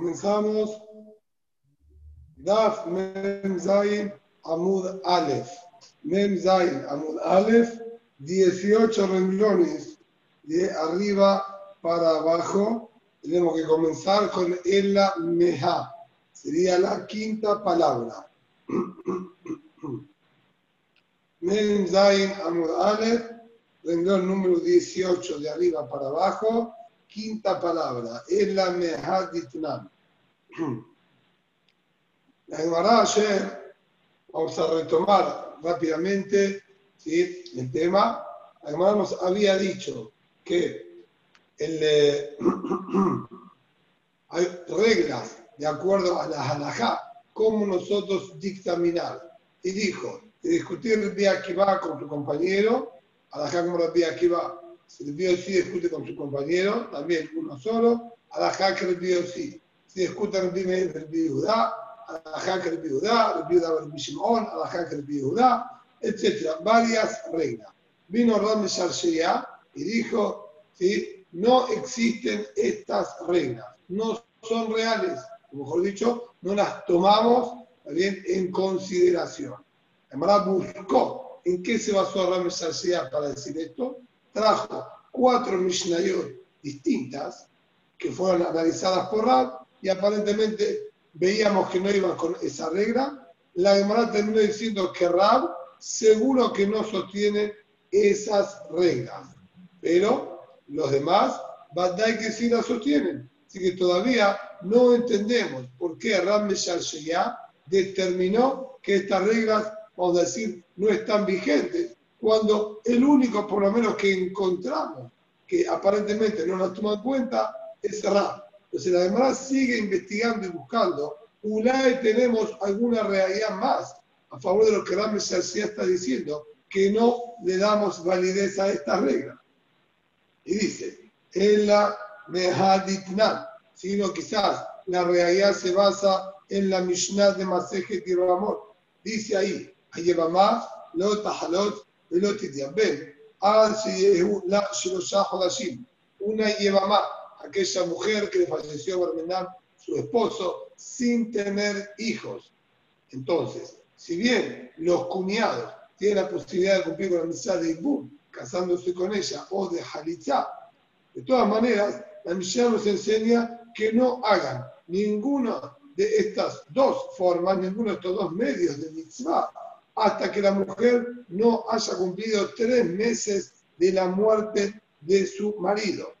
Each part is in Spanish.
Comenzamos Daf Mem Zain Amud Aleph. Mem Zain Amud Aleph, 18 renglones de arriba para abajo. Tenemos que comenzar con Ella Meha. Sería la quinta palabra. Mem Zain Amud Aleph, renglón número 18 de arriba para abajo quinta palabra, es la Mehaditnan. La Gemara ayer, vamos a retomar rápidamente ¿sí? el tema. La nos había dicho que el, hay reglas de acuerdo a la halajá, cómo nosotros dictaminar. Y dijo, discutir el día que va con tu compañero, halajá como el día que va si el sí discute con su compañero, también uno solo, a la jaque el sí. Si discute el Bío el Bío Judá, a la jaque el Judá, el Bío el Bishimón, a la jaque el Judá, etc. Varias reglas. Vino Ram Sharsheya y dijo, ¿sí? no existen estas reglas, no son reales, o mejor dicho, no las tomamos bien, en consideración. Además buscó en qué se basó Ram Sharsheya para decir esto trajo cuatro Mishnayot distintas que fueron analizadas por Rab y aparentemente veíamos que no iban con esa regla. La Gemara terminó diciendo que Rab seguro que no sostiene esas reglas, pero los demás, Badai que sí las sostienen. Así que todavía no entendemos por qué Rab Meshal determinó que estas reglas, vamos a decir, no están vigentes cuando el único, por lo menos, que encontramos que aparentemente no nos toma en cuenta es Rab. Entonces la demás sigue investigando y buscando. Ulay tenemos alguna realidad más a favor de lo que Rab García está diciendo, que no le damos validez a esta regla. Y dice, en la Mehaditnan, sino quizás la realidad se basa en la Mishnah de Maseje Tirabamor. Dice ahí, más, lo tahalot ולא תתייבם, עד שיהיו לה שלושה חודשים. Una más, aquella mujer que le falleció Barmenam, su esposo, sin tener hijos. Entonces, si bien los cuñados tienen la posibilidad de cumplir con la misa de Ibum, casándose con ella, o de Halitzá, de todas maneras, la misión nos enseña que no hagan ninguna de estas dos formas, ninguno de estos dos medios de mitzvah, hasta que la mujer no haya cumplido tres meses de la muerte de su marido.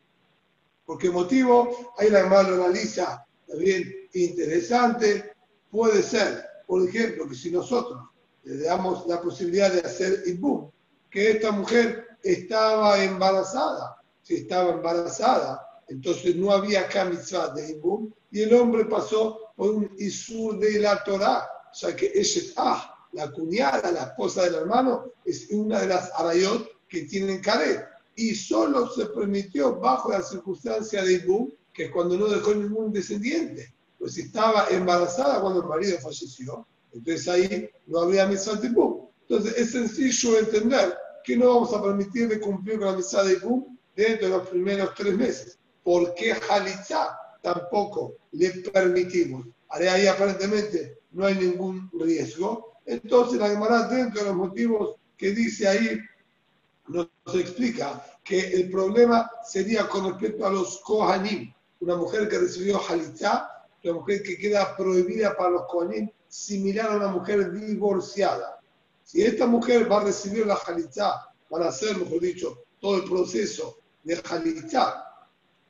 ¿Por qué motivo? Ahí la hermana lo analiza también interesante. Puede ser, por ejemplo, que si nosotros le damos la posibilidad de hacer ibum, que esta mujer estaba embarazada. Si estaba embarazada, entonces no había camisá de ibum y el hombre pasó por un isur de la Torah, ya que es ah, la cuñada, la esposa del hermano, es una de las arayot que tienen caret. Y solo se permitió bajo la circunstancia de Ibum, que es cuando no dejó ningún descendiente. Pues estaba embarazada cuando el marido falleció, entonces ahí no habría misa de Ibum. Entonces es sencillo entender que no vamos a permitirle cumplir con la misa de Ibum dentro de los primeros tres meses. ¿Por qué tampoco le permitimos? Ahí aparentemente no hay ningún riesgo entonces la Gemara, dentro de los motivos que dice ahí, nos explica que el problema sería con respecto a los Kohanim, una mujer que recibió Halitzá, una mujer que queda prohibida para los Kohanim, similar a una mujer divorciada. Si esta mujer va a recibir la Halitzá, van a hacer, mejor dicho, todo el proceso de Halitzá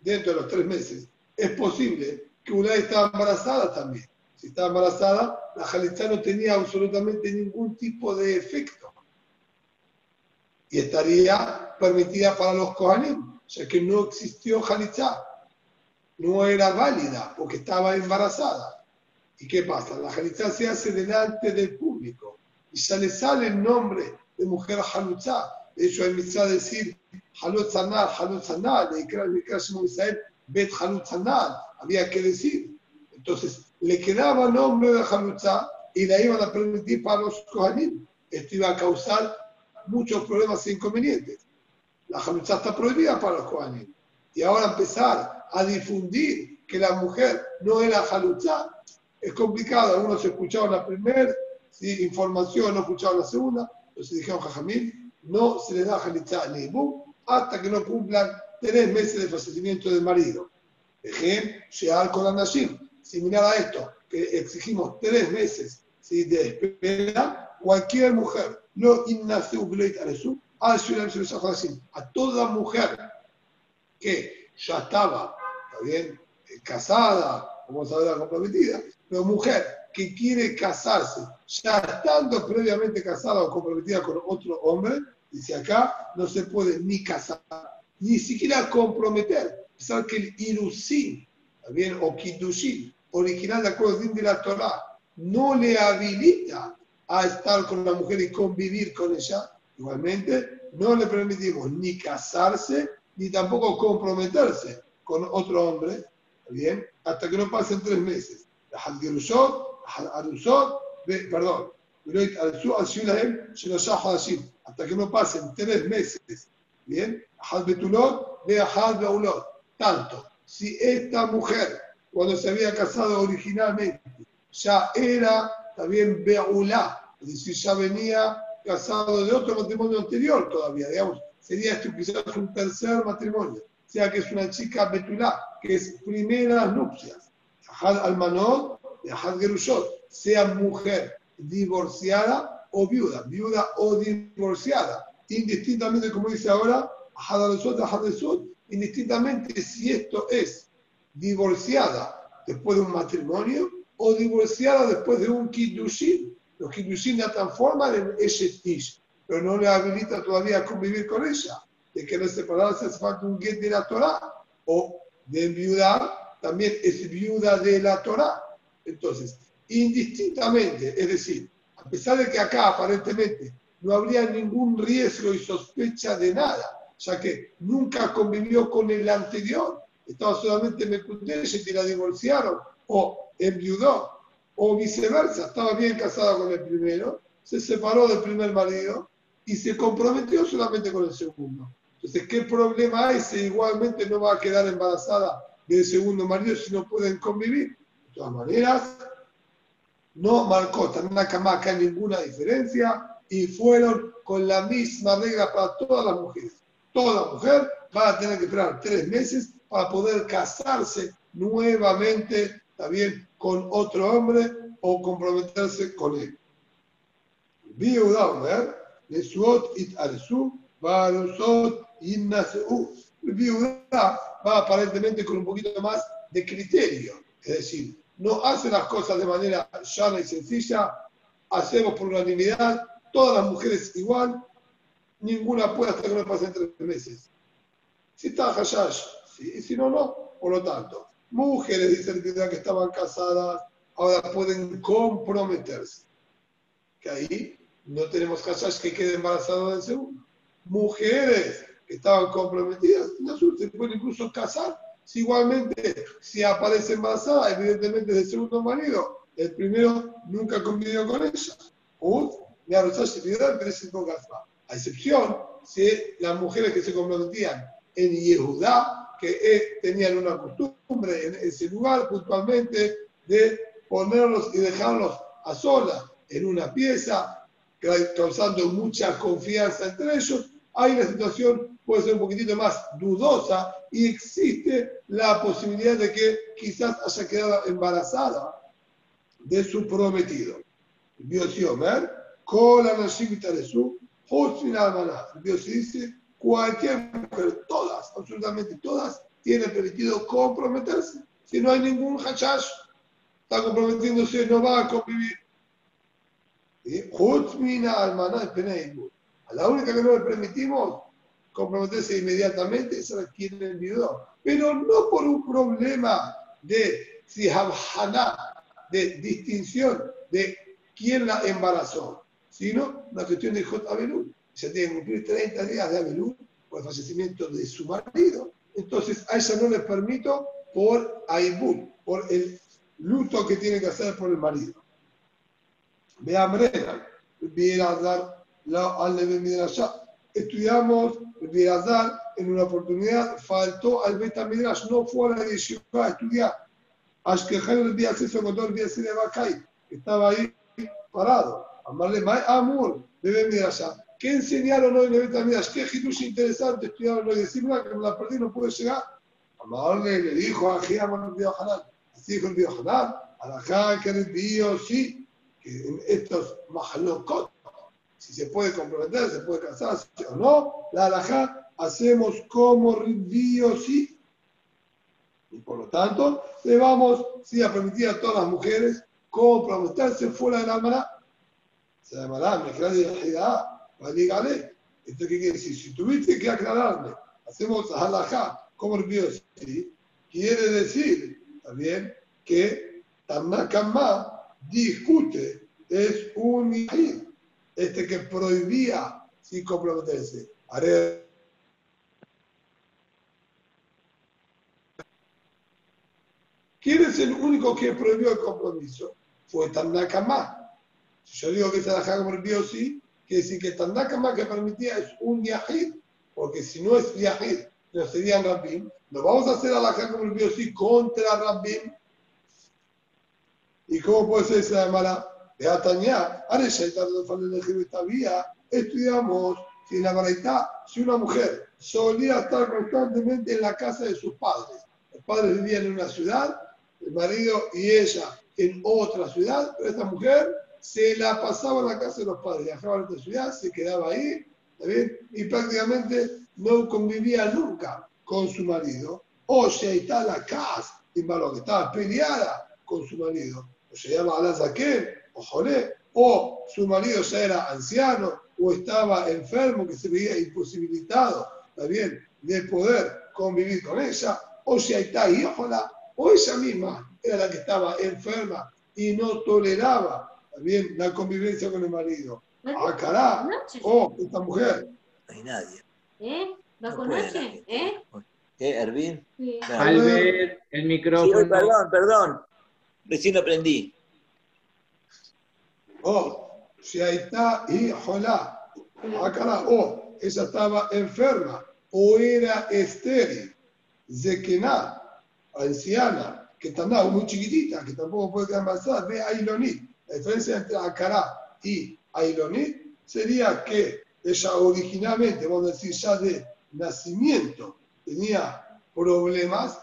dentro de los tres meses, es posible que una esté embarazada también si estaba embarazada, la jalitza no tenía absolutamente ningún tipo de efecto. Y estaría permitida para los Kohanim, ya que no existió jalitza. No era válida porque estaba embarazada. ¿Y qué pasa? La jalitza se hace delante del público y ya le sale el nombre de mujer halutza. De hecho, hay mitzvah decir halot zanal, halot zanal, de Israel, bet zanal. Había que decir. Entonces, le quedaba nombre de Hanutzá y la iban a permitir para los Kohanim. Esto iba a causar muchos problemas e inconvenientes. La Hanutzá está prohibida para los Kohanim. Y ahora empezar a difundir que la mujer no era halutzá, es complicado. Algunos escuchaban la primera información, no escuchaban la segunda. Entonces dijeron, Jajamil, no se les da halutzá ni boom hasta que no cumplan tres meses de fallecimiento del marido. Ejemplo, llegar con la Nashim, similar a esto, que exigimos tres meses de espera, cualquier mujer, no a toda mujer que ya estaba, ¿está bien? casada, vamos a ver, comprometida, pero mujer que quiere casarse, ya estando previamente casada o comprometida con otro hombre, dice acá, no se puede ni casar, ni siquiera comprometer. Pensar que el irusin, también, o kiddushin, original de acuerdo de la Torah, no le habilita a estar con la mujer y convivir con ella, igualmente no le permitimos ni casarse ni tampoco comprometerse con otro hombre, ¿bien? Hasta que no pasen tres meses. perdón, hasta que no pasen tres meses, ¿bien? Tanto, si esta mujer, cuando se había casado originalmente, ya era también Beulá, es decir, ya venía casado de otro matrimonio anterior todavía, digamos, sería esto quizás un tercer matrimonio, o sea que es una chica Betulá, que es primeras nupcias, Ahad Almanot Ahad Gerushot, sea mujer divorciada o viuda, viuda o divorciada, indistintamente, como dice ahora, Ahad Alosot, Ahad indistintamente si esto es divorciada después de un matrimonio o divorciada después de un kiddushin. Los kiddushin la transforman en Eshetish, pero no le habilita todavía a convivir con ella. De que no separarse hace falta un get de la Torah. O de enviudar, también es viuda de la Torah. Entonces, indistintamente, es decir, a pesar de que acá aparentemente no habría ningún riesgo y sospecha de nada, ya que nunca convivió con el anterior, estaba solamente en y la divorciaron, o enviudó, o viceversa, estaba bien casada con el primero, se separó del primer marido y se comprometió solamente con el segundo. Entonces, ¿qué problema hay si igualmente no va a quedar embarazada del segundo marido si no pueden convivir? De todas maneras, no marcó acá ninguna diferencia y fueron con la misma regla para todas las mujeres. Toda mujer va a tener que esperar tres meses para poder casarse nuevamente, también con otro hombre o comprometerse con él. Viuda, innaseu. Viuda va aparentemente con un poquito más de criterio, es decir, no hace las cosas de manera llana y sencilla, hacemos por unanimidad, todas las mujeres igual, ninguna puede hasta que no pasen tres meses. Si está Hashash, sí, si no, no. Por lo tanto, mujeres, dice el que estaban casadas, ahora pueden comprometerse. Que ahí no tenemos casas que queden embarazadas del segundo. Mujeres que estaban comprometidas, no se pueden incluso casar. Si igualmente, si aparece embarazada, evidentemente del segundo marido, el primero nunca convivió con ella. O a excepción si las mujeres que se comprometían en Yehudá, que tenían una costumbre en ese lugar puntualmente de ponerlos y dejarlos a solas en una pieza, causando mucha confianza entre ellos, ahí la situación puede ser un poquitito más dudosa y existe la posibilidad de que quizás haya quedado embarazada de su prometido. Dios con la de su Dios dice, cualquier mujer, todas, absolutamente todas, tienen permitido comprometerse. Si no hay ningún hashash, está comprometiéndose, no va a convivir. A la única que no le permitimos comprometerse inmediatamente es a quien enviudó. Pero no por un problema de si de distinción de quién la embarazó, sino una cuestión de Jot Abelú. Ya tiene que cumplir 30 días de Abelú por el fallecimiento de su marido. Entonces a ella no le permito por Aibul, por el luto que tiene que hacer por el marido. Vean, Birazar, la Estudiamos Birazar en una oportunidad faltó al Betamidrash, no fue a la yeshiva a estudiar. Ashkejar el día se encontró el día de que estaba ahí parado. Amarle, amor, bebé allá. ¿Qué enseñaron hoy en el? ¿Qué hitush interesante estudiaron hoy? Decimos que me la perdí, no pude llegar. Amarle le dijo a Giamon Biohanan. Así dijo el Biohanan. Alajá, que el Bio, sí, que en estos mahalokot, si se puede comprometer, se puede casar, o no, la alajá hacemos como Río sí. Y por lo tanto, le vamos sí, a permitir a todas las mujeres comprometerse fuera de la almaná. Se llamará mezclar de la dígale. ¿Esto qué quiere decir? Si tuviste que aclararme, hacemos halajá como Río sí, quiere decir también que Tanakama discute, es un este que prohibía sin comprometerse. Haré ¿Quién es el único que prohibió el compromiso? Fue Tandakama. Si yo digo que la como el sí, quiere decir que Tandakama que permitía es un yahid, porque si no es yahid, no serían Rabbim. No vamos a hacer a la como el sí contra Rabbim. ¿Y cómo puede ser esa mala? De Atañá, estudiamos si en la verdad, si una mujer solía estar constantemente en la casa de sus padres, los padres vivían en una ciudad, el marido y ella en otra ciudad, pero esta mujer se la pasaba en la casa de los padres, viajaba a otra ciudad, se quedaba ahí, Y prácticamente no convivía nunca con su marido. O sea, está la casa, que estaba peleada con su marido. O se llama Alazaquén, o Jolé, o su marido ya era anciano, o estaba enfermo, que se veía imposibilitado, también, de poder convivir con ella, o si está híjola, o ella misma era la que estaba enferma y no toleraba también la convivencia con el marido. Ah, cará, o esta mujer. No hay nadie. ¿Eh? ¿Bajo noche? ¿Eh? ¿Eh, Ervin? Sí. Albert, el micrófono. Sí, perdón, perdón. Recién aprendí. O, si ahí está, híjola, acá, o ella estaba enferma, o era estéril, zekená, anciana, que está muy chiquitita, que tampoco puede quedar embarazada, ve Ailonit. La diferencia entre Acará y Ailonit sería que ella originalmente, vamos a decir, ya de nacimiento tenía problemas,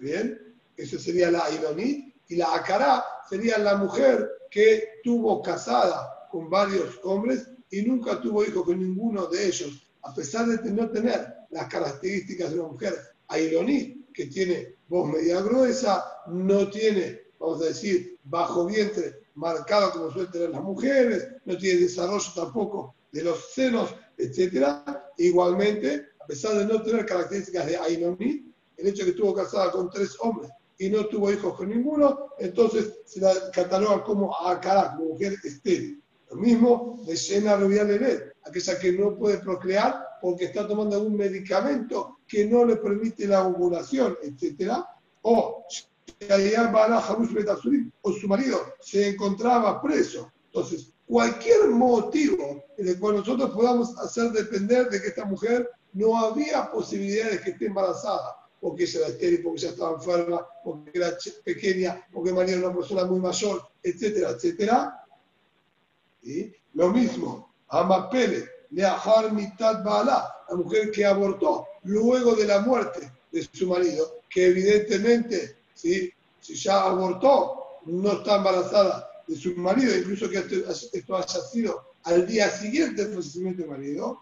bien, eso sería la Ailonit, y la Acará sería la mujer que estuvo casada con varios hombres y nunca tuvo hijos con ninguno de ellos, a pesar de no tener las características de una mujer aironí, que tiene voz media gruesa, no tiene, vamos a decir, bajo vientre marcado como suelen tener las mujeres, no tiene desarrollo tampoco de los senos, etc. Igualmente, a pesar de no tener características de aironí, el hecho de que estuvo casada con tres hombres y no tuvo hijos con ninguno, entonces se la cataloga como Akara, como mujer estéril. Lo mismo de Shena Rubial aquella que no puede procrear porque está tomando algún medicamento que no le permite la ovulación, etc. O o su marido se encontraba preso. Entonces, cualquier motivo en el cual nosotros podamos hacer depender de que esta mujer no había posibilidad de que esté embarazada, porque ella era estéril, porque ella estaba enferma, porque era pequeña, porque María era una persona muy mayor, etcétera, etcétera. ¿Y? Lo mismo, Amapele, Leahar Mitad Bala, la mujer que abortó luego de la muerte de su marido, que evidentemente, ¿sí? si ya abortó, no está embarazada de su marido, incluso que esto haya sido al día siguiente del fallecimiento del marido,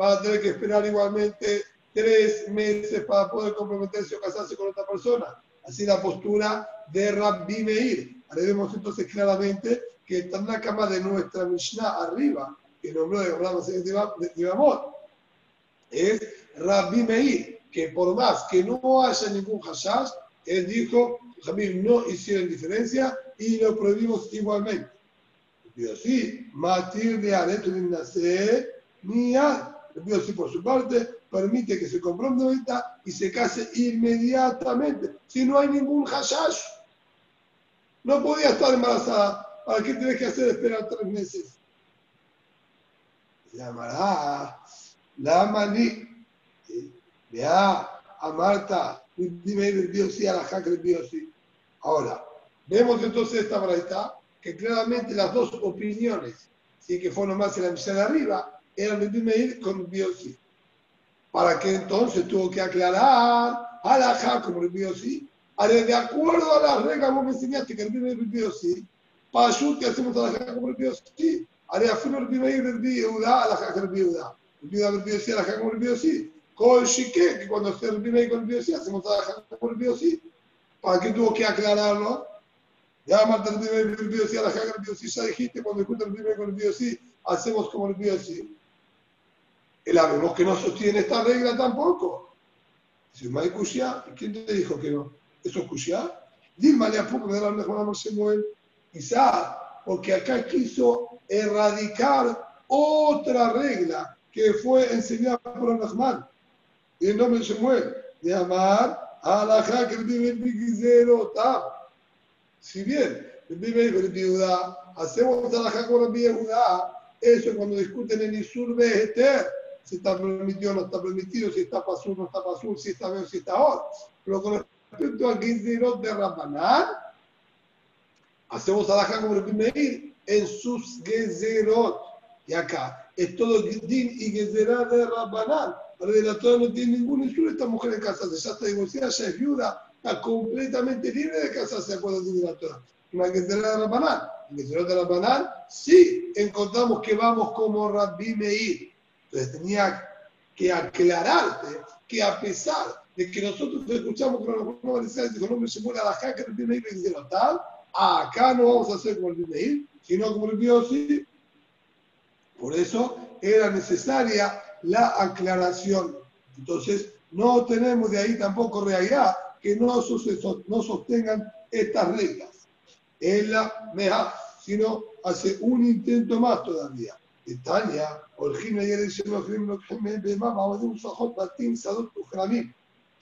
va a tener que esperar igualmente tres meses para poder comprometerse o casarse con otra persona. Así la postura de Rabbi Meir. Haremos entonces claramente que está en la cama de nuestra Mishnah arriba, que nombró de hablamos de Ibamot, es Rabbi Meir, que por más que no haya ningún hashash, él dijo, Jamil no hicieron diferencia y lo prohibimos igualmente. Dios sí, Matir de Areto de Nacer, Mía, Dios sí por su parte, permite que se comprometa y se case inmediatamente, si no hay ningún hashash. No podía estar embarazada. ¿Para qué tenés que hacer esperar tres meses? Llamará, la maní, Vea, a Marta, dime el envío sí, a la jaca el envío sí. Ahora, vemos entonces esta braita, que claramente las dos opiniones, si ¿sí? que fue nomás en la misión de arriba, eran el dime con envío sí. Para que entonces tuvo que aclarar a la jaca como el envío sí. De acuerdo a las reglas como me enseñaste, que el primer envío sí. Para que hacemos a la jaca como el envío sí. Haré a el primer envío a la jaca el envío sí. El envío sí, a la jaca el envío sí con Shike, que cuando se revive con el se montaba por el ¿para qué tuvo que aclararlo? Ya más revive con el la jaga el ya dijiste, cuando escucha revive con el hacemos como el biosí. El vemos que no sostiene esta regla tampoco. Dice, ¿Mai Kushia? ¿Quién te dijo que no? ¿Eso es Kushia? Dilma le apuco de la mejor Samuel. Quizá, porque acá quiso erradicar otra regla que fue enseñada por Nachman el nombre de Shemuel, de amar a la que Si bien el viuda, hacemos a la con la viuda, eso es cuando discuten en Isur Vejeter, si está permitido o no está permitido, si está pasur no está pasur, si está bien o si está or. Pero con respecto a Gizerot de Rabbanán, hacemos a la como el Meir, en sus gezerot. Y acá es todo din y gezerá de Rabbanán. La Torah no tiene ningún insulto esta mujer de casarse, ya está divorciada, ya es viuda, está completamente libre de casarse de acuerdo con la Torah. Una gezerá de Rabbanán. En gezerot de Rabbanán, sí encontramos que vamos como Rabbi Meir. Entonces tenía que aclararte que a pesar de que nosotros escuchamos que no dijo, no me a la jaca, Rabbi Meir y tal, acá no vamos a hacer como Rabbi Meir, sino como el biosí. Por eso era necesaria la aclaración. Entonces, no tenemos de ahí tampoco realidad que no, no sostengan estas reglas. En la meja, sino hace un intento más todavía. Italia, Orgina y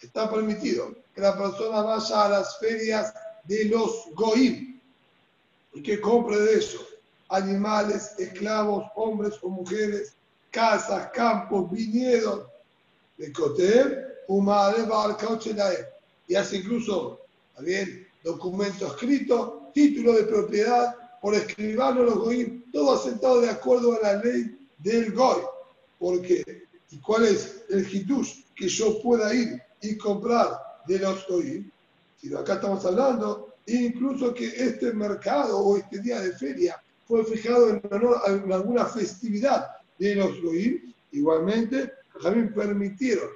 Está permitido que la persona vaya a las ferias de los Goim, y que compre de eso animales, esclavos, hombres o mujeres, casas, campos, viñedos, de Coter, y hace incluso también documento escrito, título de propiedad por escribano los goyim, todo asentado de acuerdo a la ley del goy. Porque, ¿y cuál es el hitush que yo pueda ir y comprar de los goyim? Si acá estamos hablando incluso que este mercado o este día de feria fue fijado en honor a alguna festividad de los Goim, igualmente también permitieron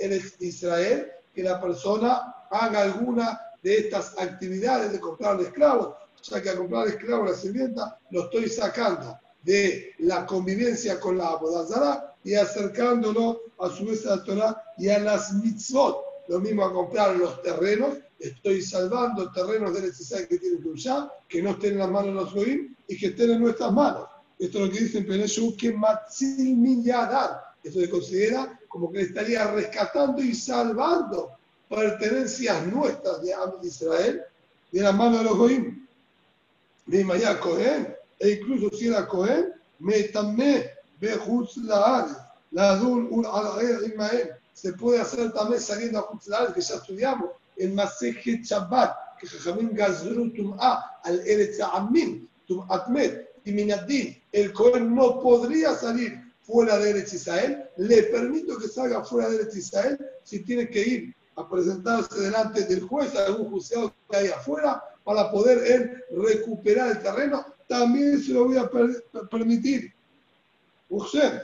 en Israel que la persona haga alguna de estas actividades de comprar esclavos, ya que a comprar esclavos la sirvienta lo estoy sacando de la convivencia con la Abodazara y acercándolo a su vez a la Torah y a las mitzvot. Lo mismo a comprar los terrenos estoy salvando terrenos de necesidad que que usar, que no estén en las manos de los Goim y que estén en nuestras manos. Esto es lo que dice en Peneshu, que Matzil Milladar. Esto se considera como que estaría rescatando y salvando pertenencias nuestras de Israel de las manos de los Goim. De Maya Cohen, e incluso si era Cohen, me también Bejutz la Dun Ul Se puede hacer también saliendo a Jutz que ya estudiamos el Masejet Shabbat, que Jajamín Gazru Tum'a al Eretz Amin, Tum'at Met, y Minadin, el Cohen no podría salir fuera de Eretz Israel, le permito que salga fuera de Eretz Israel si tiene que ir a presentarse delante del juez, algún juzgado que hay afuera, para poder él recuperar el terreno, también se lo voy a permitir. Usted,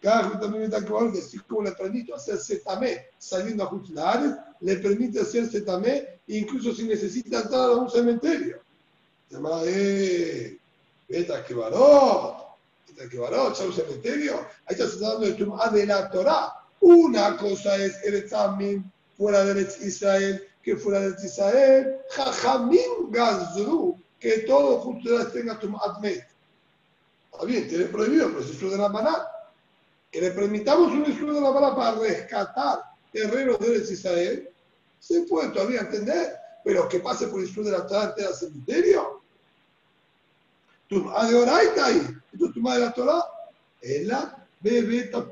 cada también está claro que así como le permito hacer setamé saliendo a Jutlares, le permite hacer setamé incluso si necesita entrar a un cementerio. Llama, eh, vete que varón, vete que varón, a un cementerio. Ahí está tratando de Tumá de la Torah. Una cosa es el examen fuera de Israel, que fuera de Israel, Jajamim Gazru, que todo Jutlares tenga Tumá Está bien, tiene prohibido, pero es de la maná que le permitamos un estudio de la bala para rescatar terrenos de Israel, se puede todavía entender, pero que pase por el estudio de la Torah entera cementerio. A de Oraita ahí, tú suma de la Torah, es la bebeta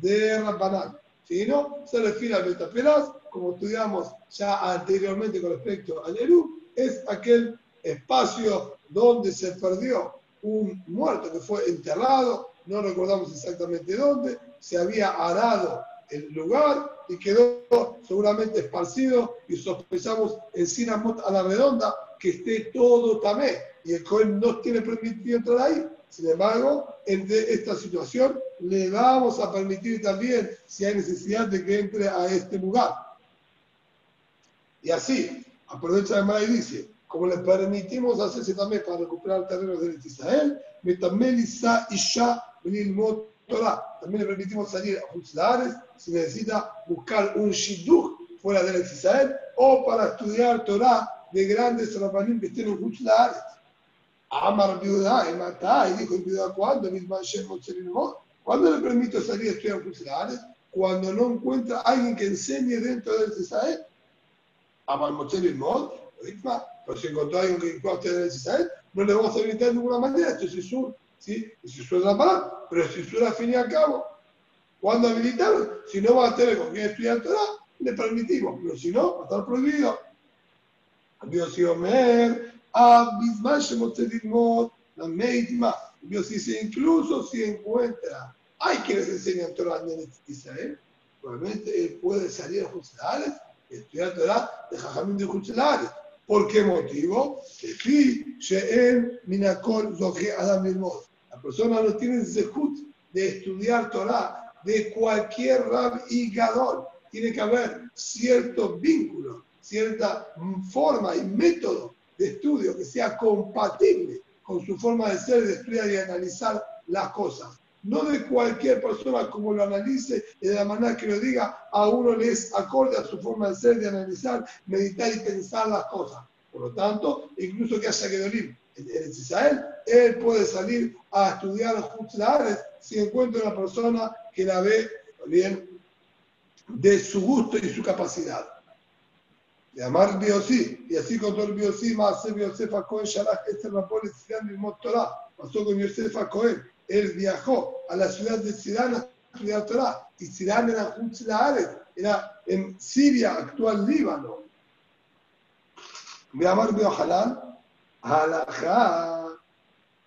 de Rabbanán. Si no, se refiere al beta peraz, como estudiamos ya anteriormente con respecto al Eru, es aquel espacio donde se perdió un muerto que fue enterrado, no recordamos exactamente dónde, se había arado el lugar y quedó seguramente esparcido y sospechamos en Sinamot a la redonda que esté todo tamé y el Cohen no tiene permitido entrar ahí. Sin embargo, en esta situación le vamos a permitir también, si hay necesidad de que entre a este lugar. Y así, aprovecha de y dice, como le permitimos hacerse también para recuperar terrenos de Israel, Metamelisa Isha. También le permitimos salir a Hutzlares si necesita buscar un Shidduch fuera de Israel o para estudiar Torah de grandes rabanim que estén en Hutzlares. Amar Biudá y Matá, y dijo Biudá, ¿cuándo? ¿Cuándo le permito salir a estudiar Hutzlares? Cuando no encuentra a alguien que enseñe dentro de Israel. Amar Mochel Mod, pero si encontró a alguien que estudiar en Israel, no le vamos a habilitar de ninguna manera. Esto es su ¿sí? Y si suena mal, pero si suena al fin y al cabo, cuando habilitaron, si no va a tener con quien estudiar Torah, le permitimos, pero si no, va a estar prohibido. Dios y Omer, Abisman Shemotzedimot, la Meitma. Dios dice, incluso si encuentra, hay quienes enseñan Torah en Israel, probablemente él puede salir a Jutzelares y estudiar Torah de Jajamín de Jutzelares. ¿Por qué motivo? La persona no tiene zehut de estudiar Torah de cualquier rab y gadol. Tiene que haber cierto vínculo, cierta forma y método de estudio que sea compatible con su forma de ser, de estudiar y analizar las cosas. No de cualquier persona como lo analice y de la manera que lo diga, a uno le es acorde a su forma de ser, de analizar, meditar y pensar las cosas. Por lo tanto, incluso que haya que dolir en Israel, él puede salir a estudiar Hutzlares si encuentra una persona que la ve bien de su gusto y su capacidad. De amar Biosí, y así con todo el Biosí, más Biosefa Cohen, Shalach, Esther Rapol, Sidán, Milmot Torah, pasó con Yosefa Cohen, él viajó a la ciudad de Sidán a estudiar Torah, y Sidán era Hutzlares, era en Siria, actual Líbano. De amar Biohalal, halajá,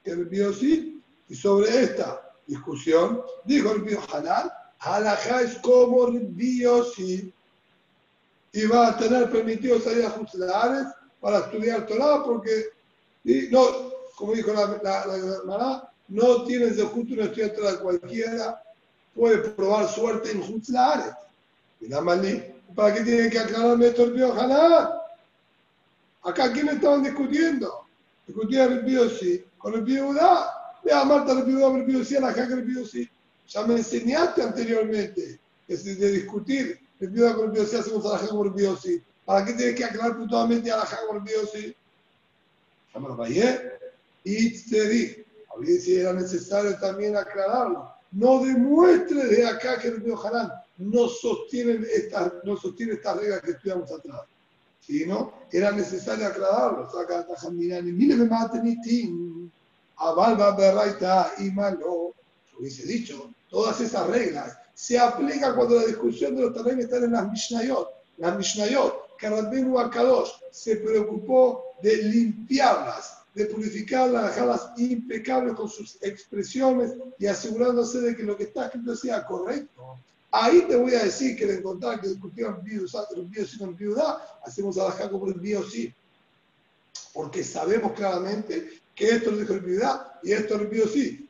el biosí, y sobre esta discusión, dijo el biohalal, halajá es como el biosí, y va a tener permitido salir a Jutzlares para estudiar Torah, porque, y no, como dijo la, la, no tienes de justo una estudiar Torah cualquiera, puede probar suerte en Jutzlares. Y la malí, ¿para qué tiene que aclararme esto el biohalal? Acá, ¿quién estaban discutiendo? discutía el Biosi con el Biudá. Vea, Marta el Biudá, el Biosi, a la Jaca el Biosi. Ya me enseñaste anteriormente que de discutir el Biudá con el Biosi hacemos a la Jaca con el Biosi. ¿Para qué tienes que aclarar puntualmente a la Jaca con el me lo vayé. Y te dije, si era necesario también aclararlo. No demuestre de acá que el Biojalán no sostiene estas no sostiene estas reglas que estudiamos atrás. ¿sí? ¿no? Era necesario aclararlo. Saca Tajamirani, mire me matenitín, avalva berraita y malo. Hubiese dicho, todas esas reglas se aplican cuando la discusión de los terrenos está en las Mishnayot. Las Mishnayot, que Rabbenu Akadosh se preocupó de limpiarlas, de purificarlas, dejarlas impecables con sus expresiones y asegurándose de que lo que está escrito sea correcto. Ahí te voy a decir que de encontrar que discutían los bios con viuda, hacemos a como el bio sí. Porque sabemos claramente que esto lo dijo el viuda y esto el bio sí.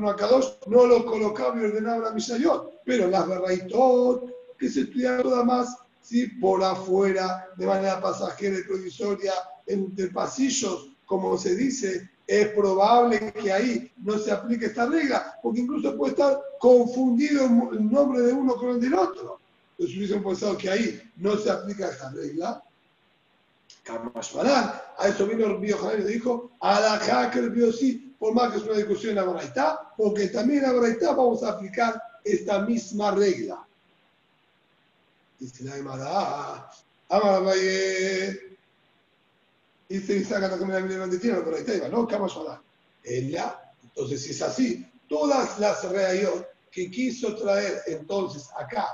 No lo colocaba y ordenaba la Misayot, pero las berraitot que se estudiaban todas más ¿sí? por afuera, de manera pasajera y provisoria, entre pasillos, como se dice, es probable que ahí no se aplique esta regla, porque incluso puede estar confundido el nombre de uno con el del otro. Entonces hubiesen pensado que ahí no se aplica esta regla. A eso vino el Bío y dijo, a la que el Bío sí, por más que es una discusión en la Baraitá, porque también en la Baraitá vamos a aplicar esta misma regla. Dice la Emara, Amarabaye, y se saca también la no, pero ahí está, no, Kama Ella, Entonces, si es así, todas las reayot que quiso traer entonces acá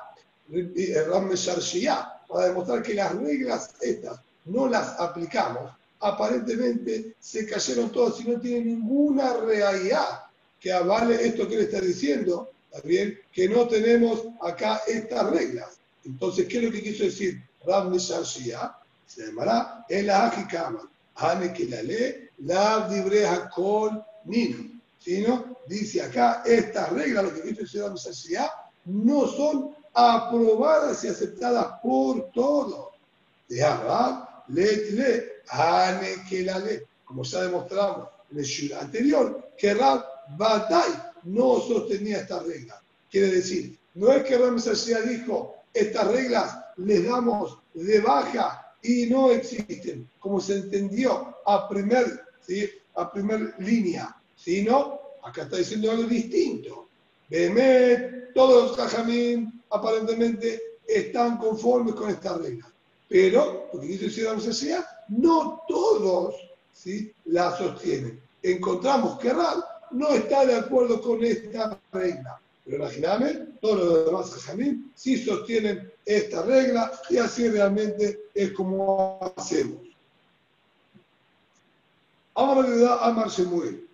Ram Shia para demostrar que las reglas estas no las aplicamos, aparentemente se cayeron todas y no tienen ninguna realidad que avale esto que le está diciendo, también que no tenemos acá estas reglas. Entonces, ¿qué es lo que quiso decir Ram Shia? Se llamará el Ajikama. Ane que la ley, la dibreja con Nino. Sino, dice acá, estas reglas, lo que quiso decir Ram Shia, no son aprobadas y aceptadas por todos. De Arab, le, le, ane que la ley. Como ya demostramos en el shur anterior, que Rab Badai no sostenía estas reglas. Quiere decir, no es que Rab Mesías dijo, estas reglas les damos de baja y no existen, como se entendió a primer, ¿sí? a primer línea, sino acá está diciendo algo distinto. Behemet, todos los Jajamín aparentemente están conformes con esta regla. Pero, lo que decir la necesidad, no todos ¿sí? la sostienen. Encontramos que Rab no está de acuerdo con esta regla. Pero imagíname, todos los demás Jajamín sí sostienen esta regla y así realmente es como hacemos. Ahora Amar Shemuel.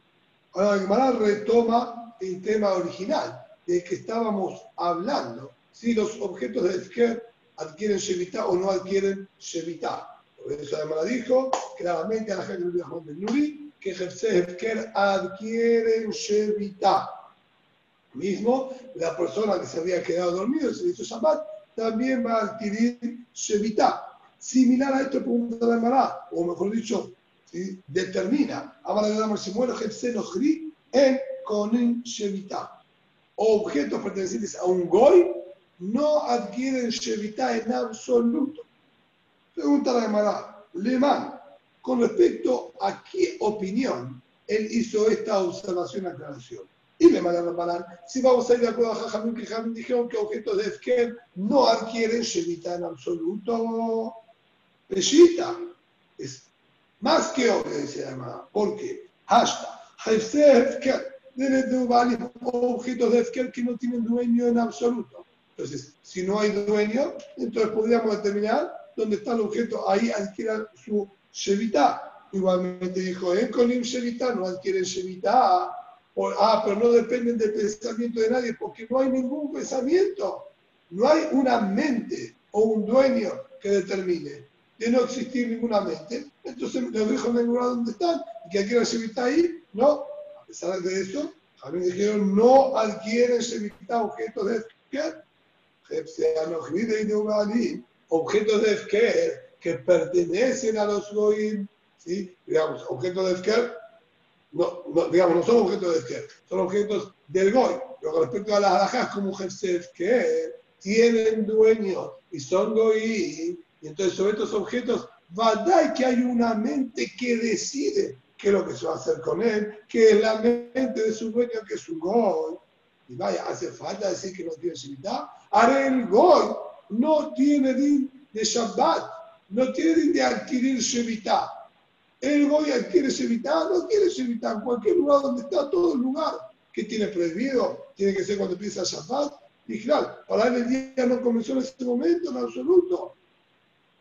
Ahora Gemara retoma el tema original del que estábamos hablando, si los objetos de adquieren Shevitá o no adquieren Shevitá. Por eso además dijo claramente a la gente del Nuri que Jefse Efker adquieren Shevitá. Mismo, la persona que se había quedado dormido, se hizo Shabbat, también va a adquirir Shevitá. Similar a esto pregunta la Mará, o mejor dicho, ¿sí? determina, ahora le damos si muere Jefse Nojri en Konin Shevitá. Objetos pertenecientes a un Goy no adquieren Shevitá en absoluto. Pregunta la Gemara, Lemán, con respecto a qué opinión él hizo esta observación aclaración. Y le mandaron si vamos a ir de acuerdo a Jajamín, que Jajamín dijeron que objetos de Efker no adquieren Shevitá en absoluto. Peshita es más que obvio, dice la Gemara. ¿Por qué? Hashtag, Efker, objetos de Efker que no tienen dueño en absoluto. Entonces, si no hay dueño, entonces podríamos determinar dónde está el objeto, ahí adquiere su Shevitá. Igualmente dijo, en Kolim Shevitá, no adquieren Shevitá. ah, pero no dependen del pensamiento de nadie, porque no hay ningún pensamiento. No hay una mente o un dueño que determine. De no existir ninguna mente, entonces los dejo en el lugar donde están y que adquieran Shevitá ahí, no. A pesar de eso, también dijeron, no adquieren Shevitá objetos de objetos de Efker que pertenecen a los Goim, ¿sí? digamos, objetos de Efker, no, no, digamos, no son objetos de Efker, son objetos del Goy. Pero con respecto a las alhajas como Efker, tienen dueños y son Goim, y entonces sobre estos objetos, va que hay una mente que decide qué es lo que se va a hacer con él, que es la mente de su dueño, que es un Goy. Y vaya, hace falta decir que no tiene Shemitah. Ahora el Goy no tiene din de Shabbat, no tiene din de adquirir Shemitah. El Goy adquiere Shemitah, no quiere Shemitah en cualquier lugar donde está, todo el lugar que tiene prohibido, tiene que ser cuando empieza Shabbat. Y claro, el día no comenzó en ese momento en absoluto.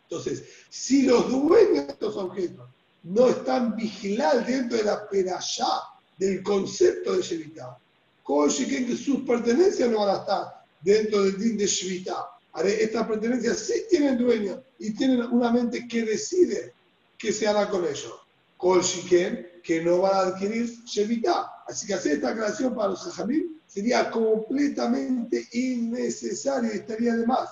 Entonces, si los dueños de estos objetos no están vigilados dentro de la perashá del concepto de Shemitah, que sus pertenencias no van a estar dentro del din de. Estas pertenencias sí tienen dueño y tienen una mente que decide qué se hará con ellos. Shiken, que no van a adquirir Shevita. Así que hacer esta aclaración para los Jajamim sería completamente innecesario y estaría de más.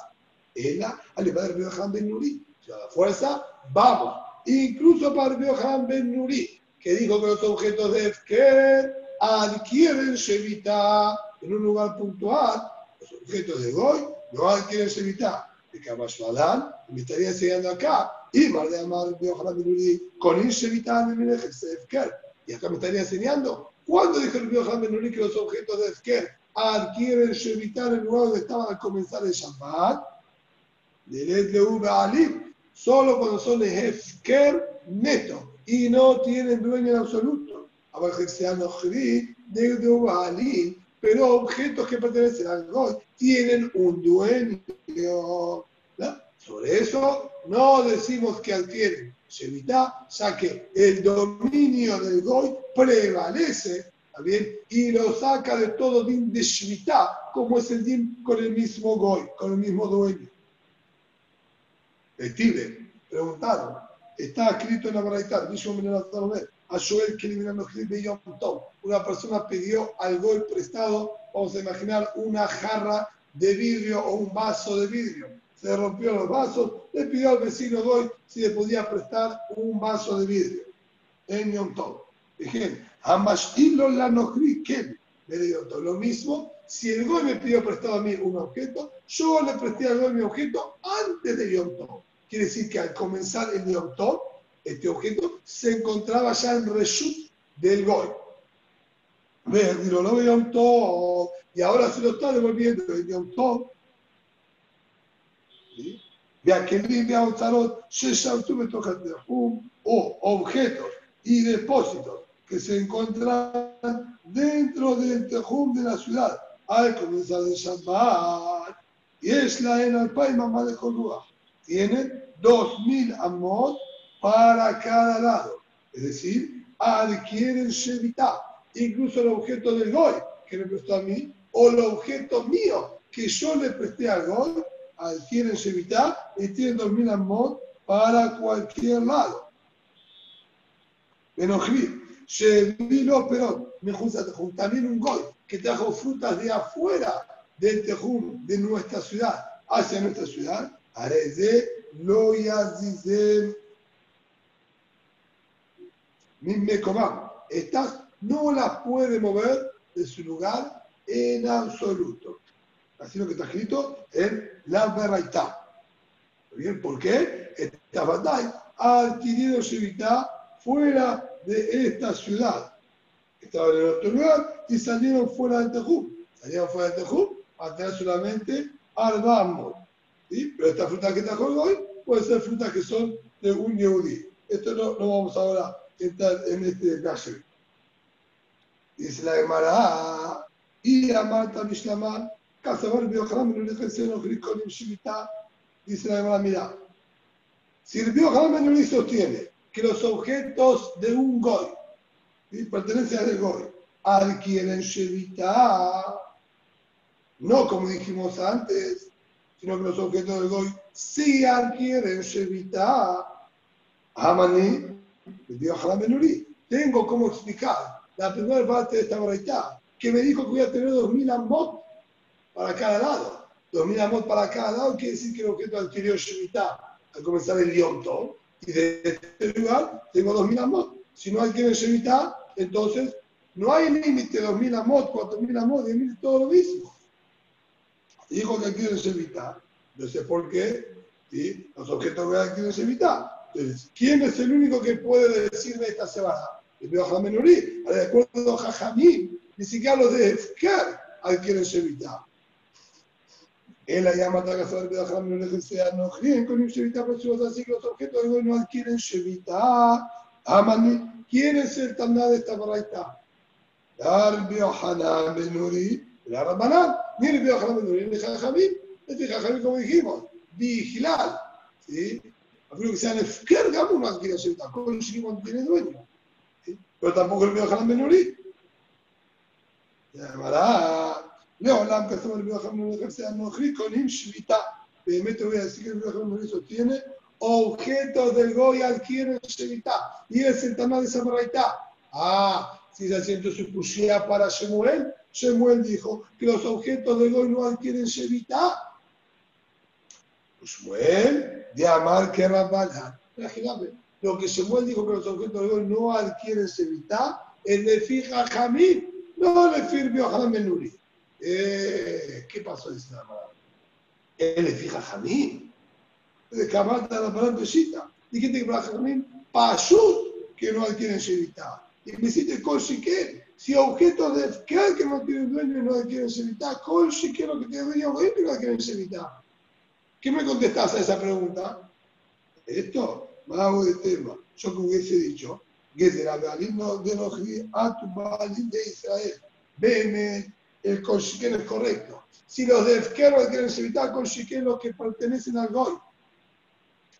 Ella, al Padre Ben Nuri, si a la fuerza, vamos. Incluso para Yohan Ben Nuri, que dijo que los objetos de Efker adquieren Shevita en un lugar puntual, los objetos de Goy no quieres evitar de que Abashuadán me estaría llegando acá y más de amar Yohanan Benuri con irse evitar de Melech Efker. Y acá me estaría enseñando cuando dijo el Yohanan Benuri que los objetos de Efker adquieren su evitar el lugar donde estaban al comenzar el Shabbat. Delez Leuve Alif, solo cuando son Efker neto y no tienen dueño en absoluto. Abajexiano Jri, Deleuve Alif pero objetos que pertenecen al Goy tienen un dueño. Sobre eso no decimos que adquieren Shevitá, ya que el dominio del Goy prevalece, ¿está bien? Y lo saca de todo din de Shevitá, como es el din con el mismo Goy, con el mismo dueño. El Tibe, preguntaron, está escrito en la Baraitá, dijo a Joel que Una persona pidió al Goy prestado, vamos a imaginar, una jarra de vidrio o un vaso de vidrio se rompió los vasos, le pidió al vecino Goy si le podía prestar un vaso de vidrio en Yom Tov. Dije, Amashilo la Ken, le digo. Lo mismo, si el Goy me pidió prestado a mí un objeto, yo le presté al Goy mi objeto antes de Yom Tov. Quiere decir que al comenzar el Yom Tov, este objeto se encontraba ya en reshut del Goy. lo veo un todo, y ahora se lo está devolviendo el un todo. Vea que limpia un tarot, se me toca de o objetos y depósitos que se encontraban dentro del Tejum de la ciudad al comenzar de Shabbat. Y es la en Alpaima más de Tiene 2.000 amot para cada lado. Es decir, adquieren Shevitá. Incluso el objeto del Goy, que me prestó a mí, o el objeto mío, que yo le presté al Goy, adquieren Shevitá y tienen 2000 amot para cualquier lado. Enojí, Shevilo, pero me también un gol que trajo frutas de afuera del Tejum, de nuestra ciudad, hacia nuestra ciudad. Haré de lo yazizem. Estas no las puede mover de su lugar en absoluto. Así lo que está escrito en la Beraitá. Bien, ¿por qué? Esta batalla ha adquirido Shevitá fuera de esta ciudad. Estaban en otro lugar y salieron fuera del Tejum. Salieron fuera del Tejum a tener solamente al ¿sí? Pero estas frutas que trajo hoy pueden ser frutas que son de un Yehudi. Esto no, no vamos ahora a entrar en este detalle. Dice la Gemara, y a Marta Mishlamán Casabar Bioharam no le con Shivita, dice la Gemara, mira, si el Bioharam no sostiene que los objetos de un Goy, ¿sí? pertenencias del Goy, adquieren Shivita, no como dijimos antes, sino que los objetos del Goy sí adquieren Shevita. Amani. Tengo cómo explicar la primera parte de esta variedad, que me dijo que voy a tener 2000 amot para cada lado. 2000 amot para cada lado quiere decir que el objeto adquirió Shemitah al comenzar el Yom. Y de este lugar tengo 2000 amot. Si no adquiere Shemitah, entonces no hay límite, 2000 amot, 4000 amot, 10.000, todo lo mismo. Dijo que adquiere Shemitah. No sé por qué. ¿sí? Los objetos que adquieren Shemitah. Entonces, ¿quién es el único que puede decirme esta semana? El viejo De acuerdo a Jajamín, ni siquiera los de Efkar adquieren Shemitah. Él la llama Tagasar Bedajam no le sea no creen con un Shevita preciosa, así que los objetos de hoy no adquieren Shevita. Aman, ¿quién es el Taná de esta baraita? Dar Biohanan Benuri, la Rabanán, ni el Biohanan Benuri, ni Jajamim, este Jajamim como dijimos, Vigilal, ¿sí? Afilo que sea Nefker Gamur Masgira Sheutá, Kol Shimon tiene dueño. ¿sí? Pero tampoco el Biohanan Benorí. llamará Leolam Kazam el Biohanan Benorí, sea Nojri Konim Shvita. Eh, Realmente te voy a decir que el Biohanan Benorí sostiene objetos del Goy adquieren Shevita. Y es el Taná de Samaraitá. Ah, si se haciendo su pushia para Shemuel, Shemuel dijo que los objetos del Goy no adquieren Shevita. Pues, Shemuel de Amar que Rabbanan. Lo que Shemuel dijo que los objetos del Goy no adquieren Shevita, el de Fija Jamil, no le firme Yohanan Benuri. Eh, ¿Qué pasó? Dice la palabra. Él le fija a Jamín. De Kamata la palabra Dijiste que para Jamín, Pashut, que no adquieren Shevita. Y me hiciste Kol Shiker. Si objetos de que que no tienen dueño y no adquieren Shevita, Kol Shiker lo que tiene dueño que no adquieren Shevita. ¿Qué me contestás a esa pregunta? Esto, hago de tema. Yo que hubiese dicho, Gezerá Bealim no de Noji, a tu de Israel. Veme, el Koshiken es correcto. Si los de Efker quieren evitar Koshiken, los que pertenecen al Goy.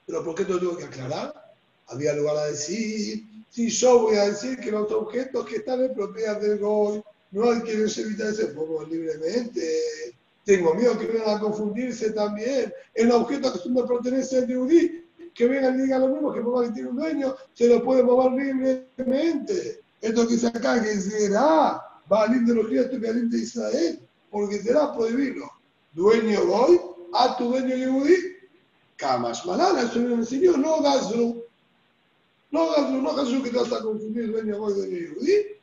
Pero ¿por qué te lo tengo que aclarar? Había lugar a decir, si yo voy a decir que los objetos que están en propiedad del Goy no adquieren evitar ese poco libremente. Tengo miedo que vengan a confundirse también en objetos que son de pertenencia al Yehudi, que vengan y digan lo mismo, que pongan que tiene un dueño, se lo puede mover libremente. Esto que dice acá, que será, va al de los días, de Israel, porque será prohibirlo. Dueño Goy, a tu dueño Yehudi, Kamash Malala, eso me enseñó, no Gazru. No Gazru, no Gazru que te vas a confundir dueño Goy, dueño Yehudi.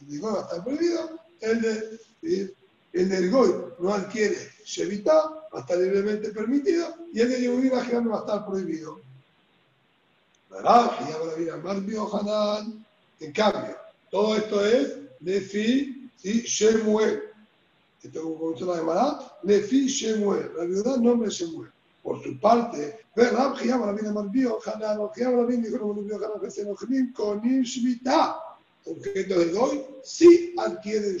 El a estar prohibido. El de. El del no adquiere Shevita, va a estar libremente permitido. Y el de Yehudi va a estar prohibido. Y. En cambio, todo esto es Lefi, ¿sí? Shemuel. Esto como la Gemara, Lefi Shemuel. La verdad, nombre Shemuel. Por su parte, Rab Giyam Rabin Marbio Hanan, o Giyam Rabin dijo Hanan, que se con. Objetos Goy sí adquieren.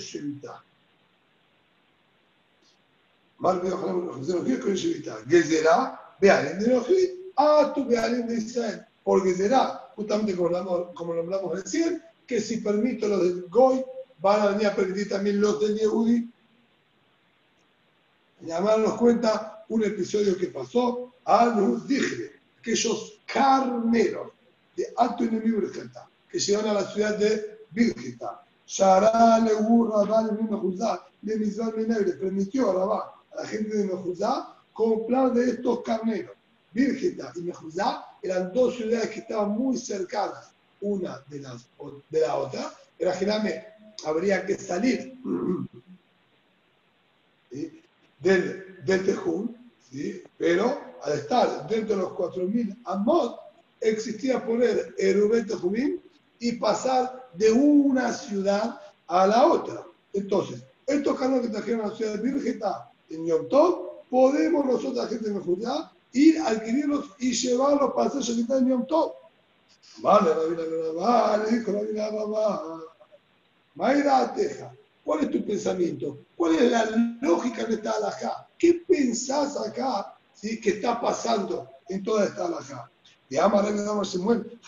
Shvita. Gezerá, Bealen de Enojen, a tu Bealen de Israel porque será, justamente como lo, como hablamos recién, que si permito los del Goy, van a venir a permitir también los del Yehudi. Y además nos cuenta un episodio que pasó a los Dijre, aquellos carneros de alto enemigo que llegaron a la ciudad de Virgeta. Shara le vale, Mejuzá, de Mizbar le permitió a Rabá, la gente de Mejuzá, comprar de estos carneros. Virgeta y Mejuzá eran dos ciudades que estaban muy cercanas una de, las, de la otra. Imagíname, habría que salir ¿sí? del, del Tejún, ¿sí? pero al estar dentro de los 4.000 Amot, existía poner Erubet Tejumín y pasar de una ciudad a la otra. Entonces, estos carros que trajeron a la ciudad de Virgeta en Yom Tov, podemos nosotros, la gente de Mejuzá, ir a adquirirlos y llevarlos para hacer Shemitah en Yom Tov. Vale, Rabbi vale, dijo Rabbi Rabba. Mayra Teja, ¿cuál es tu pensamiento? ¿Cuál es la lógica de esta alajá? ¿Qué pensás acá ¿sí? que está pasando en toda esta alajá? Y ama Rabbi Rabba Shemuel,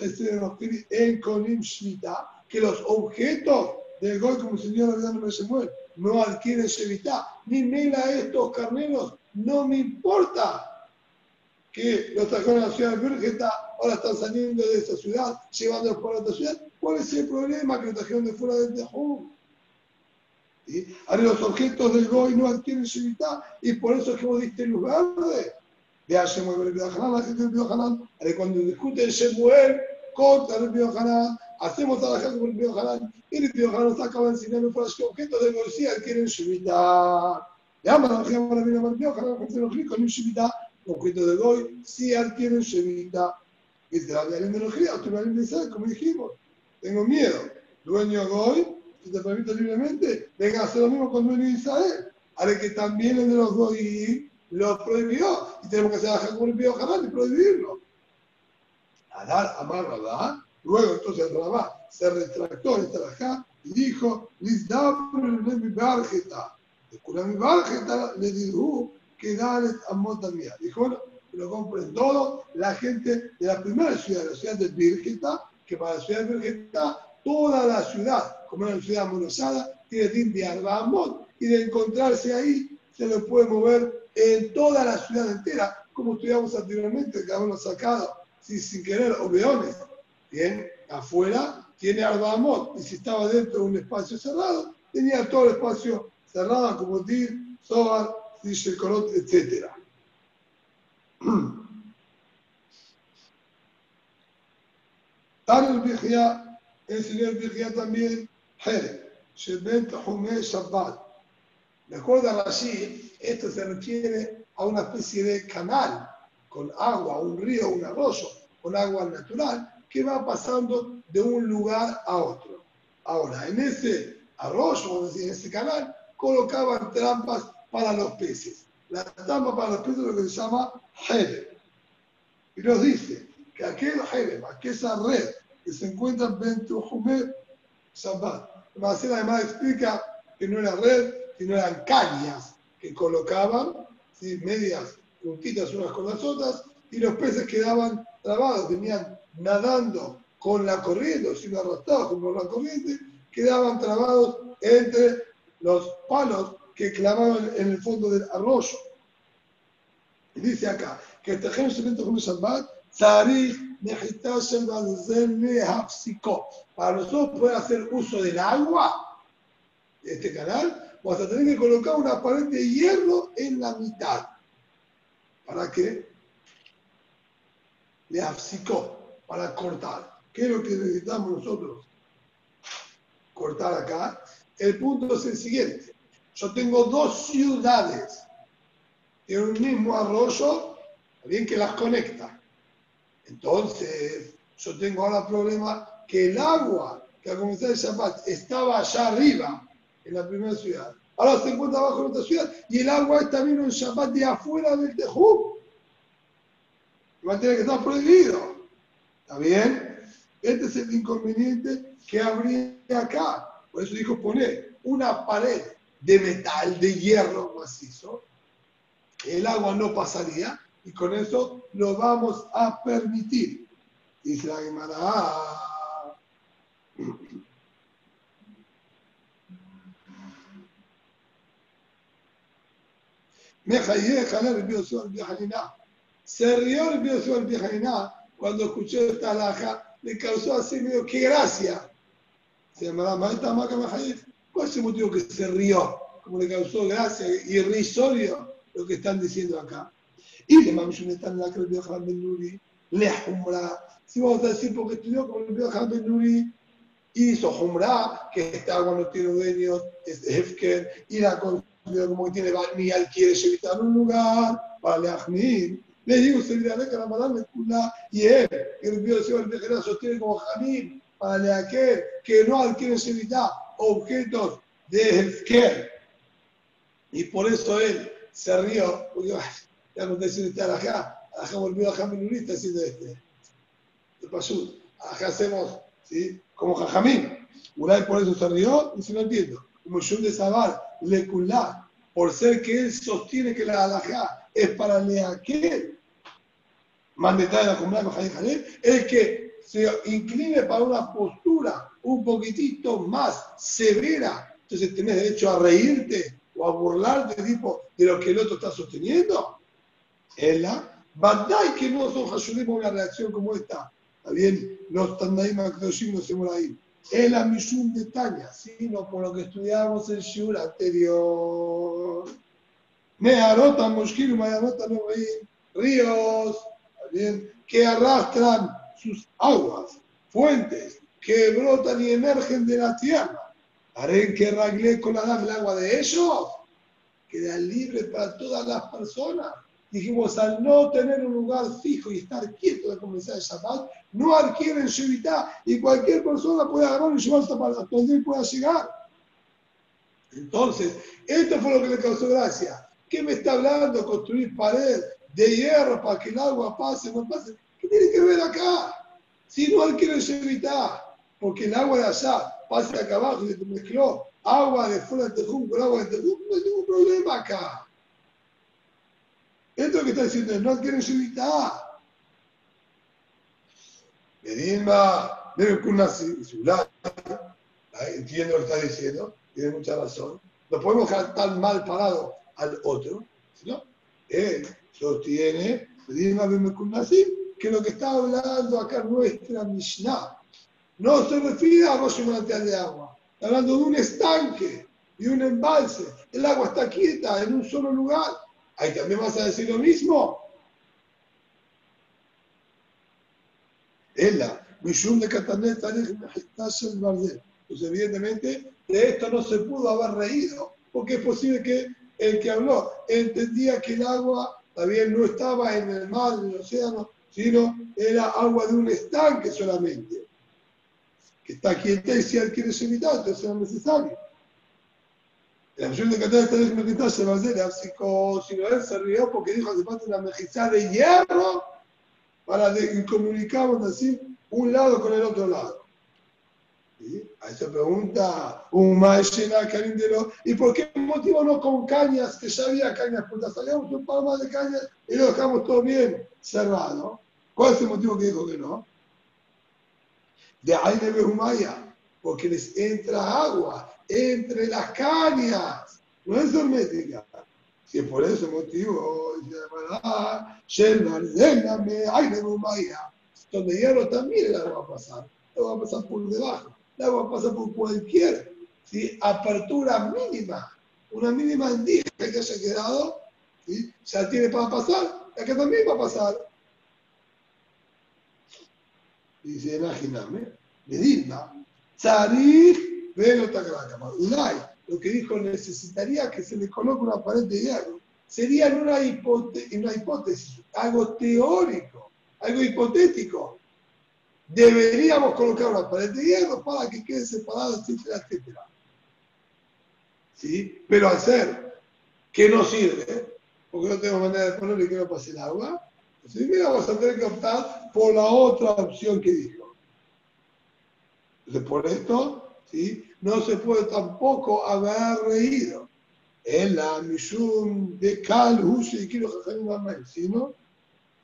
en Konim Shmita, que los objetos del Goy, como el señor Rabbi Shemuel, no adquieren Shemitah. Ni mela estos carneros, no me importa que los trajeron a la ciudad de Virgeta, ahora están saliendo de esa ciudad, llevándolos por otra ciudad. ¿Cuál es el problema que los trajeron de fuera del Tejón? ¿Sí? Ahora los objetos del Goy no adquieren Shevitá y por eso es que vos diste luz verde. De Hanan, la gente cuando discuten Shemuel contra el Hanan, hacemos a la gente con el Hanan y el Hanan nos acaba de enseñarme por que objetos del Goy sí adquieren Shevitá. Llaman a la gente para venir al Hanan, con los ricos en Shevitá objeto de Goy, si adquieren Shevita. Y te la de energía, tú la de como dijimos. Tengo miedo. Dueño Goy, si te permite libremente, venga a hacer lo mismo con dueño de Israel. Ahora que también el de los Goy lo prohibió. Y tenemos que hacer la como el jamás y prohibirlo. Adar Amar Rabá. Luego entonces Rabá se retractó en esta rajá y dijo, le dijo, bueno, lo compren todo la gente de la primera ciudad, la ciudad de Virgeta, que para la ciudad de Virgeta, toda la ciudad, como una ciudad amonosada, tiene din de Amot, y de encontrarse ahí, se lo puede mover en toda la ciudad entera, como estudiamos anteriormente, que habíamos sacado, sin querer, oveones. Bien, afuera tiene Arbamot, y si estaba dentro de un espacio cerrado, tenía todo el espacio cerrado, como Dir, Sobar, dice Corot, etc. Tal Bijia, enseñó el Bijia también, Jerem, Shebet Hume Shabbat. De acuerdo a esto se refiere a una especie de canal con agua, un río, un arroyo, con agua natural, que va pasando de un lugar a otro. Ahora, en ese arroyo, en ese canal, colocaban trampas para los peces. La trampa para los peces es lo que se llama Jerem. Y nos dice que aquel Jerem, aquella red que se encuentran en Tujume Shabbat. Marcela además explica que no era red, sino eran cañas que colocaban, ¿sí? medias juntitas unas con las otras, y los peces quedaban trabados, venían nadando con la corriente, o siendo arrastrados por la corriente, quedaban trabados entre los palos que clavaban en el fondo del arroyo. Y dice acá que este ejemplo como Shabbat, Tzarich Nehitash el Barzel Lehafsiko. Para nosotros poder hacer uso del agua de este canal, vamos a tener que colocar una pared de hierro en la mitad. ¿Para qué? Lehafsiko, para cortar. ¿Qué es lo que necesitamos nosotros? Cortar acá. El punto es el siguiente. Yo tengo dos ciudades en un mismo arroyo, bien que las conecta. Entonces, yo tengo ahora el problema que el agua que al comenzar el Shabbat estaba allá arriba, en la primera ciudad, ahora se encuentra abajo en otra ciudad, y el agua está vino en Shabbat de afuera del Tejú. Tener que estar prohibido. ¿Está bien? Este es el inconveniente que habría acá. Por eso dijo poner una pared de metal, de hierro macizo. El agua no pasaría y con eso lo vamos a permitir. Dice la Gemara. Se rió el Biosua el Bijaina cuando escuchó esta alhaja, le causó así medio que gracia. Se llamará Maeta Maca ¿Cuál es el motivo que se rió? Como le causó gracia y risorio lo que están diciendo acá. Y le en la que el Ben Nuri le. Si vamos a decir porque estudió con el Ben Nuri, hizo jumbra, que agua no tiene dueños, es Hefker, y la considera como que tiene ni quiere evitar un lugar para Leachmir. Le digo, se dirá que la madame Kula y él, que el Dios de el Bejera sostiene como Jamim, para aquel que no adquiere evitar objetos de Hefker. Y por eso él se rió, porque ya no dice estar acá, acá volvió a Jamín está haciendo este. De Pashut. Acá hacemos, ¿sí? Como Jajamín. Uray por eso se rió, y se lo entiendo. Como Shun de Sabar, Lekulá, por ser que él sostiene que la alajá es para aquel detalle de la comunidad de el que se incline para una postura un poquitito más severa, entonces tenés derecho a reírte o a burlarte tipo de lo que el otro está sosteniendo. Ella, Bandai que no son Hashudim una reacción como esta. Está bien, los Tandaim Akdoshim mueren ahí. Es la Mishum de Tanya, sino por lo que estudiamos el Shur anterior. Meharota, Moshkiru, Mayarota, ríos, que arrastran sus aguas, fuentes, que brotan y emergen de la tierra. Haré que ragle con la el agua de ellos, queda libre para todas las personas. Dijimos, al no tener un lugar fijo y estar quieto de comenzar el Shabbat, no adquieren Shevitá y cualquier persona puede agarrar y llevarse para donde pueda llegar. Entonces, esto fue lo que le causó gracia. ¿Qué me está hablando? Construir pared de hierro para que el agua pase, no pase. ¿Qué tiene que ver acá? Si no adquieren Shevitá, porque el agua de allá pasa acá abajo y se mezcló agua de fuera del Tejum con agua del Tejum, no hay ningún problema acá. Esto que está diciendo no quieren evitar. Medina debe con una entiendo lo que está diciendo, tiene mucha razón. No podemos dejar tan mal parado al otro, sino él sostiene, que lo que está hablando acá nuestra Mishnah no se refiere a Rosh manantial de agua, está hablando de un estanque y un embalse. El agua está quieta en un solo lugar ahí también vas a decir lo mismo. Ella, Mishum de Katanet, Entonces, evidentemente, de esto no se pudo haber reído, porque es posible que el que habló entendía que el agua también no estaba en el mar, en el océano, sino era agua de un estanque solamente, que está quieta y si él quiere evitar, entonces era necesario. La opción de cantar esta vez mejizá se va a hacer, así como no él se porque dijo hace falta una mejizá de hierro para que comunicamos así un lado con el otro lado. ¿Sí? A esa pregunta, un carindero, ¿y por qué motivo no con cañas? Que ya había cañas juntas, salíamos un par de cañas y lo dejamos todo bien cerrado. ¿Cuál es el motivo que dijo que no? De ahí de Humaya, porque les entra agua entre las cañas, no es hermética. Si por ese motivo, donde hierro también el agua va a pasar, agua va a pasar por debajo, el agua va a pasar por cualquier ¿sí? apertura mínima, una mínima indígena que haya quedado, ya tiene para pasar, acá también va a pasar. Dice, imagíname, Medina, Tzarich, velo Unai, lo que dijo, necesitaría que se le coloque una pared de hierro. Sería en una hipótesis, algo teórico, algo hipotético. Deberíamos colocar una pared de hierro para que quede separado, etcétera, etcétera. ¿Sí? Pero ser que no sirve, porque no tengo manera de ponerle que no pase el agua, entonces mira, vamos a tener que optar por la otra opción que dijo. Entonces, por esto, ¿sí? no se puede tampoco haber reído. En la misión de Cal, y quiero sino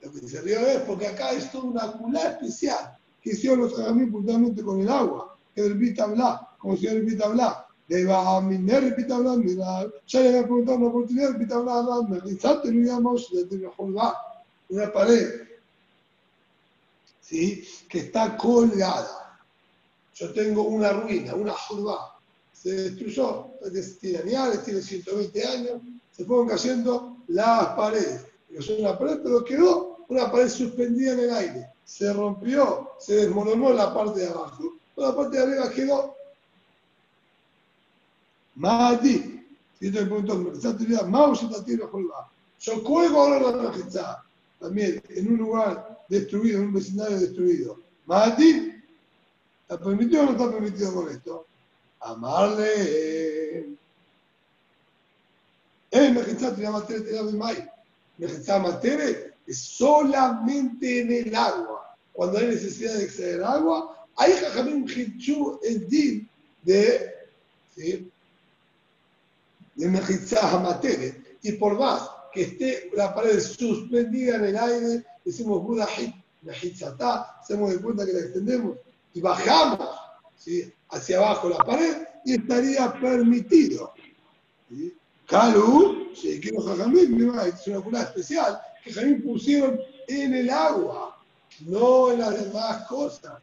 lo que se ríe es porque acá es toda una culá especial hicieron los jajamín puntualmente con el agua, que es el Bitabla, como si era el Bitabla. A minar el Bitabla, mira, ya le había preguntado una oportunidad, el Bitabla, me realizaste, lo llamamos, de una pared, ¿sí? que está colgada. Yo tengo una ruina, una jurba, se destruyó, tiene años, tiene 120 años, se fueron cayendo las paredes. Es una pared, pero quedó una pared suspendida en el aire. Se rompió, se desmoronó la parte de abajo, la parte de arriba quedó. Mati, si te pregunto, yo cuelgo ahora la majestad también en un lugar destruido, en un vecindario destruido. Mati, ¿está permitido o no está permitido con esto? Amarle. El Mejizá de May. Mejizá materia es solamente en el agua. Cuando hay necesidad de exceder agua, hay Jajamim Hichu el din de, ¿sí? de. Y por más que esté la pared suspendida en el aire, decimos Buda Mejitzatá, hacemos de cuenta que la extendemos y bajamos ¿sí? hacia abajo la pared y estaría permitido. ¿sí? Kalu, sí, que los es una cura especial, que Jamín pusieron en el agua, no en las demás cosas.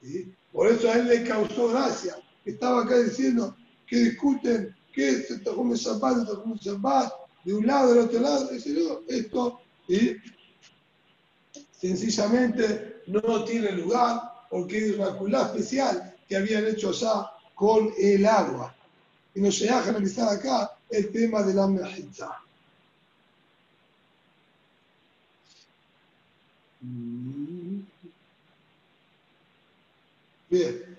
¿sí? Por eso a él le causó gracia. Estaba acá diciendo que discuten qué se tocó un zapato, tocó un zapato, de un lado, del otro lado. Dice, no, esto ¿sí? sencillamente no tiene lugar porque es una culá especial que habían hecho ya con el agua. Y nos llega a analizar acá el tema de la mejita. Bien.